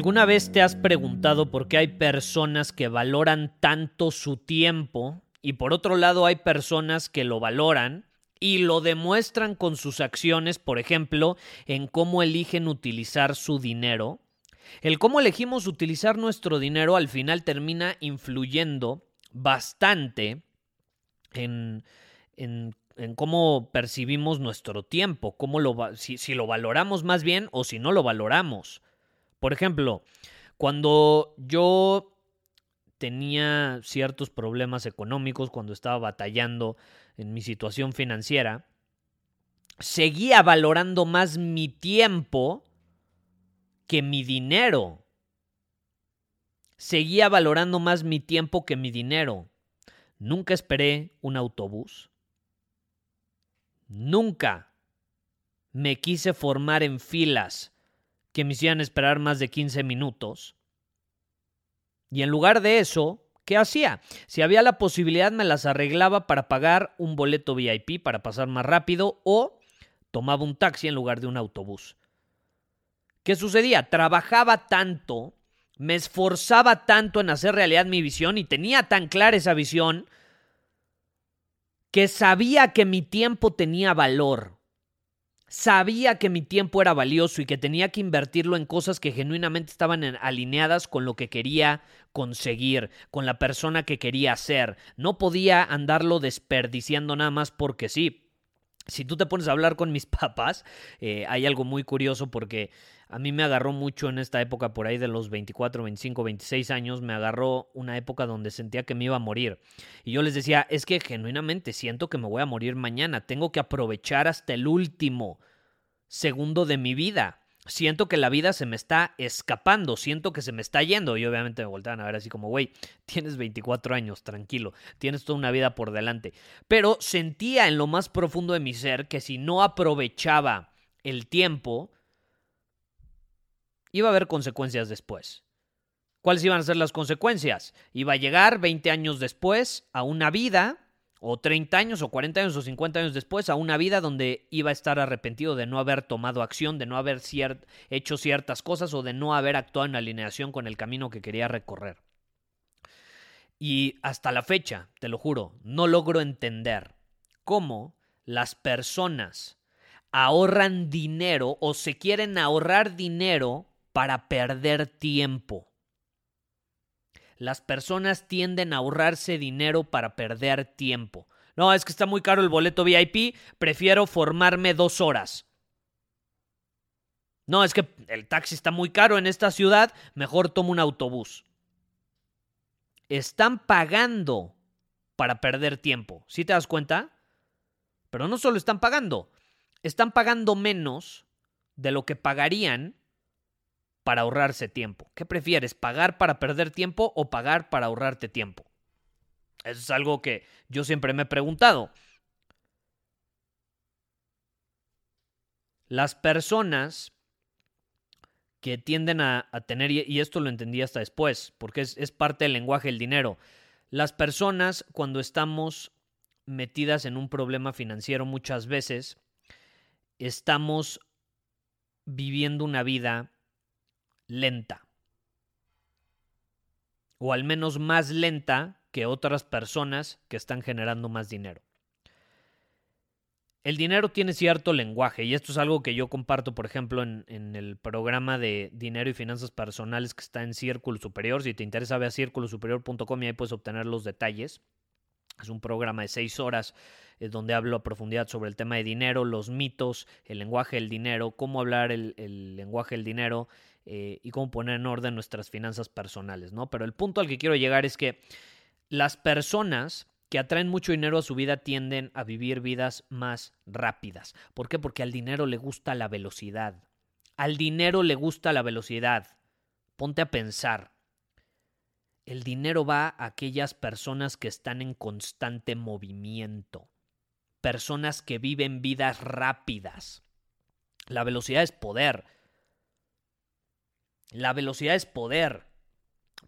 ¿Alguna vez te has preguntado por qué hay personas que valoran tanto su tiempo y por otro lado hay personas que lo valoran y lo demuestran con sus acciones, por ejemplo, en cómo eligen utilizar su dinero? El cómo elegimos utilizar nuestro dinero al final termina influyendo bastante en, en, cómo percibimos nuestro tiempo, cómo lo, si, si lo valoramos más bien o si no lo valoramos. Por ejemplo, cuando yo tenía ciertos problemas económicos, cuando estaba batallando en mi situación financiera, seguía valorando más mi tiempo que mi dinero. Seguía valorando más mi tiempo que mi dinero. Nunca esperé un autobús. Nunca me quise formar en filas que me hicieran esperar más de 15 minutos. Y en lugar de eso, ¿qué hacía? Si había la posibilidad, me las arreglaba para pagar un boleto VIP para pasar más rápido o tomaba un taxi en lugar de un autobús. ¿Qué sucedía? Trabajaba tanto, me esforzaba tanto en hacer realidad mi visión y tenía tan clara esa visión que sabía que mi tiempo tenía valor. Sabía que mi tiempo era valioso y que tenía que invertirlo en cosas que genuinamente estaban alineadas con lo que quería conseguir, con la persona que quería ser. No podía andarlo desperdiciando nada más porque sí. Si tú te pones a hablar con mis papás, eh, hay algo muy curioso porque a mí me agarró mucho en esta época, por ahí de los 24, 25, 26 años, me agarró una época donde sentía que me iba a morir. Y yo les decía, es que genuinamente siento que me voy a morir mañana, tengo que aprovechar hasta el último segundo de mi vida. Siento que la vida se me está escapando, siento que se me está yendo. Y obviamente me voltean a ver así como, güey, tienes 24 años, tranquilo, tienes toda una vida por delante. Pero sentía en lo más profundo de mi ser que si no aprovechaba el tiempo, iba a haber consecuencias después. ¿Cuáles iban a ser las consecuencias? Iba a llegar 20 años después a una vida, o 30 años, o 40 años, o 50 años después, a una vida donde iba a estar arrepentido de no haber tomado acción, de no haber hecho ciertas cosas o de no haber actuado en alineación con el camino que quería recorrer. Y hasta la fecha, te lo juro, no logro entender cómo las personas ahorran dinero o se quieren ahorrar dinero para perder tiempo. Las personas tienden a ahorrarse dinero para perder tiempo. No, es que está muy caro el boleto VIP, prefiero formarme dos horas. No, es que el taxi está muy caro en esta ciudad, mejor tomo un autobús. Están pagando para perder tiempo. ¿Sí te das cuenta? Pero no solo están pagando, están pagando menos de lo que pagarían para ahorrarse tiempo? ¿Qué prefieres, pagar para perder tiempo o pagar para ahorrarte tiempo? Eso es algo que yo siempre me he preguntado. Las personas que tienden a, tener, y esto lo entendí hasta después, porque es, es parte del lenguaje del dinero, las personas cuando estamos metidas en un problema financiero muchas veces, estamos viviendo una vida lenta. O al menos más lenta que otras personas que están generando más dinero. el dinero tiene cierto lenguaje y esto es algo que yo comparto, por ejemplo, en, el programa de dinero y finanzas personales que está en Círculo Superior. Si te interesa, ve a círculosuperior.com y ahí puedes obtener los detalles. Es un programa de seis horas eh, donde hablo a profundidad sobre el tema de dinero, los mitos, el lenguaje del dinero, cómo hablar el, lenguaje del dinero eh, y cómo poner en orden nuestras finanzas personales, ¿no? Pero el punto al que quiero llegar es que las personas que atraen mucho dinero a su vida tienden a vivir vidas más rápidas. ¿Por qué? Porque al dinero le gusta la velocidad. Al dinero le gusta la velocidad. Ponte a pensar. El dinero va a aquellas personas que están en constante movimiento. Personas que viven vidas rápidas. La velocidad es poder. La velocidad es poder.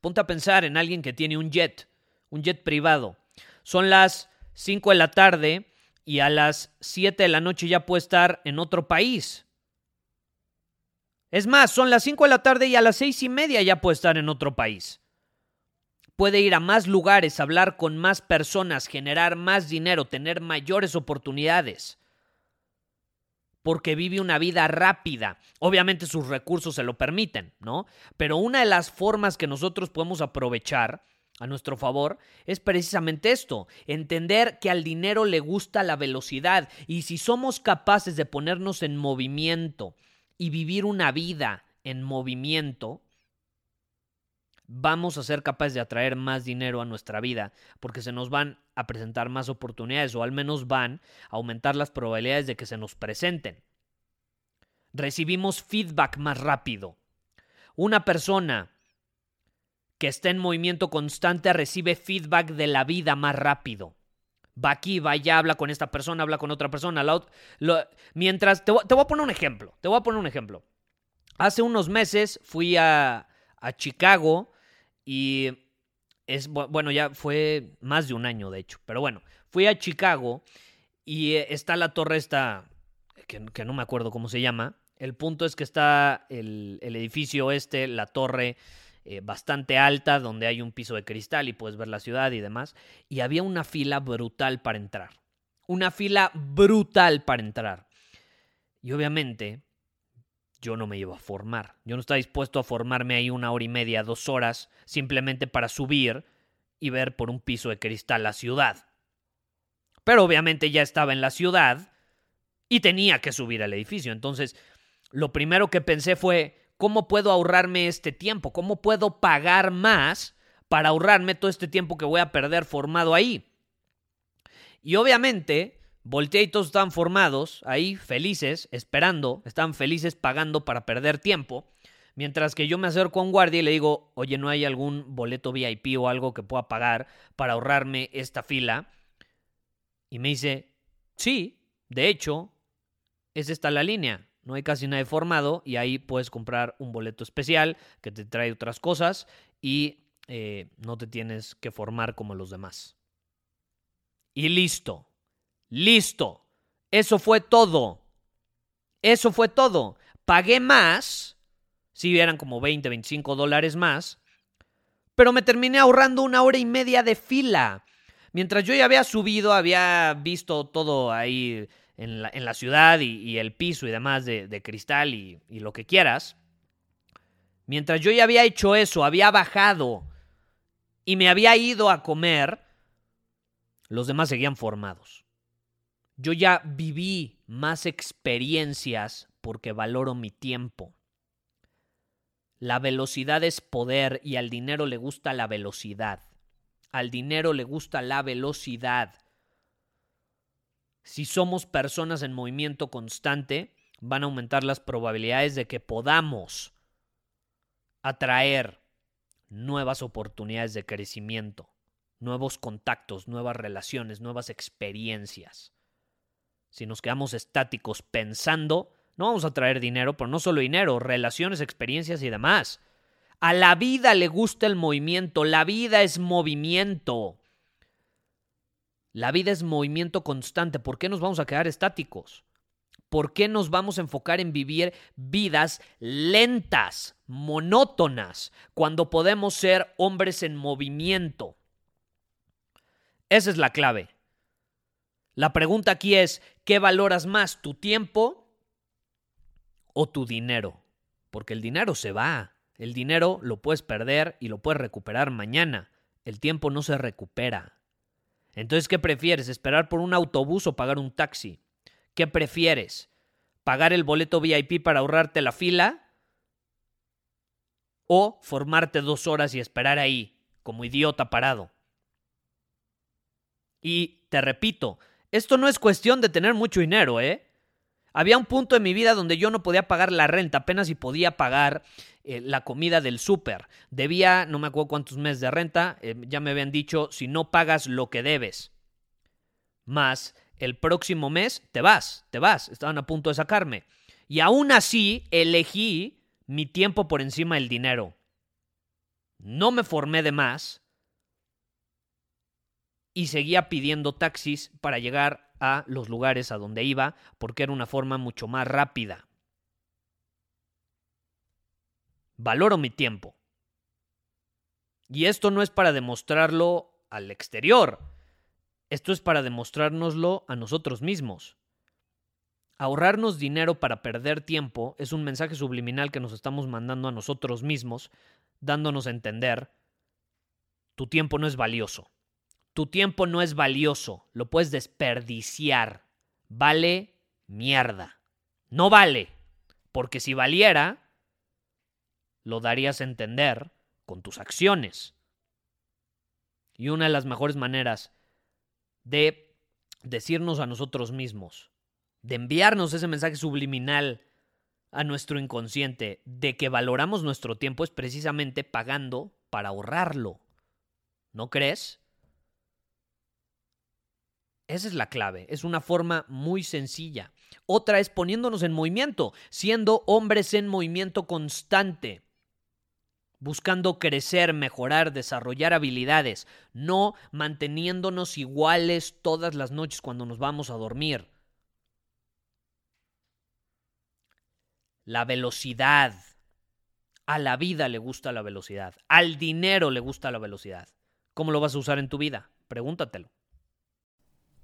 Ponte a pensar en alguien que tiene un jet, un jet privado son las 5 de la tarde y a las 7 de la noche ya puede estar en otro país. Es más, son las 5 de la tarde y a las seis y media ya puede estar en otro país. Puede ir a más lugares, hablar con más personas, generar más dinero, tener mayores oportunidades. Porque vive una vida rápida. Obviamente sus recursos se lo permiten, ¿no? Pero una de las formas que nosotros podemos aprovechar a nuestro favor es precisamente esto, entender que al dinero le gusta la velocidad y si somos capaces de ponernos en movimiento y vivir una vida en movimiento, vamos a ser capaces de atraer más dinero a nuestra vida porque se nos van a presentar más oportunidades o al menos van a aumentar las probabilidades de que se nos presenten. Recibimos feedback más rápido. Una persona que está en movimiento constante recibe feedback de la vida más rápido. Va aquí, va allá, habla con esta persona, habla con otra persona. mientras, te, te, voy a poner un ejemplo, te voy a poner un ejemplo. Hace unos meses fui a, a Chicago y es, bueno, ya fue más de un año, de hecho, pero bueno, fui a Chicago y eh, está la torre esta, que, no me acuerdo cómo se llama. El punto es que está el, el edificio este, la torre eh, bastante alta donde hay un piso de cristal y puedes ver la ciudad y demás. Y había una fila brutal para entrar. Una fila brutal para entrar. Y obviamente yo no me iba a formar. Yo no estaba dispuesto a formarme ahí una hora y media, dos horas, simplemente para subir y ver por un piso de cristal la ciudad. Pero obviamente ya estaba en la ciudad y tenía que subir al edificio. Entonces, lo primero que pensé fue, ¿Cómo puedo ahorrarme este tiempo? ¿Cómo puedo pagar más para ahorrarme todo este tiempo que voy a perder formado ahí? Y obviamente, volteé y todos están formados ahí, felices, esperando, están felices pagando para perder tiempo. Mientras que yo me acerco a un guardia y le digo, oye, ¿no hay algún boleto VIP o algo que pueda pagar para ahorrarme esta fila? Y me dice, sí, de hecho, es esta la línea no hay casi nadie formado y ahí puedes comprar un boleto especial que te trae otras cosas y eh, no te tienes que formar como los demás. Y listo, listo. Eso fue todo. Eso fue todo. Pagué más, si eran como 20, 25 dólares más, pero me terminé ahorrando una hora y media de fila. Mientras yo ya había subido, había visto todo ahí en la, ciudad y, el piso y demás de, cristal y, y lo que quieras, mientras yo ya había hecho eso, había bajado y me había ido a comer, los demás seguían formados. Yo ya viví más experiencias porque valoro mi tiempo. La velocidad es poder y al dinero le gusta la velocidad. Al dinero le gusta la velocidad. Si somos personas en movimiento constante, van a aumentar las probabilidades de que podamos atraer nuevas oportunidades de crecimiento, nuevos contactos, nuevas relaciones, nuevas experiencias. Si nos quedamos estáticos pensando, no vamos a traer dinero, pero no solo dinero, relaciones, experiencias y demás. A la vida le gusta el movimiento, la vida es movimiento. La vida es movimiento constante. ¿Por qué nos vamos a quedar estáticos? ¿Por qué nos vamos a enfocar en vivir vidas lentas, monótonas, cuando podemos ser hombres en movimiento? Esa es la clave. La pregunta aquí es, ¿qué valoras más, tu tiempo o tu dinero? Porque el dinero se va. El dinero lo puedes perder y lo puedes recuperar mañana. El tiempo no se recupera. Entonces, ¿qué prefieres? ¿Esperar por un autobús o pagar un taxi? ¿Qué prefieres? ¿Pagar el boleto VIP para ahorrarte la fila? ¿O formarte dos horas y esperar ahí, como idiota parado? Y te repito, esto no es cuestión de tener mucho dinero, ¿eh? Había un punto en mi vida donde yo no podía pagar la renta, apenas si podía pagar eh, la comida del súper. Debía, no me acuerdo cuántos meses de renta, eh, ya me habían dicho, si no pagas lo que debes, más el próximo mes, te vas, te vas, estaban a punto de sacarme. Y aún así, elegí mi tiempo por encima del dinero. No me formé de más, y seguía pidiendo taxis para llegar a los lugares a donde iba porque era una forma mucho más rápida. Valoro mi tiempo. Y esto no es para demostrarlo al exterior, esto es para demostrárnoslo a nosotros mismos. Ahorrarnos dinero para perder tiempo es un mensaje subliminal que nos estamos mandando a nosotros mismos, dándonos a entender, tu tiempo no es valioso. Tu tiempo no es valioso, lo puedes desperdiciar. Vale mierda. No vale, porque si valiera, lo darías a entender con tus acciones. Y una de las mejores maneras de decirnos a nosotros mismos, de enviarnos ese mensaje subliminal a nuestro inconsciente de que valoramos nuestro tiempo es precisamente pagando para ahorrarlo. ¿No crees? Esa es la clave, es una forma muy sencilla. Otra es poniéndonos en movimiento, siendo hombres en movimiento constante, buscando crecer, mejorar, desarrollar habilidades, no manteniéndonos iguales todas las noches cuando nos vamos a dormir. La velocidad. A la vida le gusta la velocidad. Al dinero le gusta la velocidad. ¿Cómo lo vas a usar en tu vida? Pregúntatelo.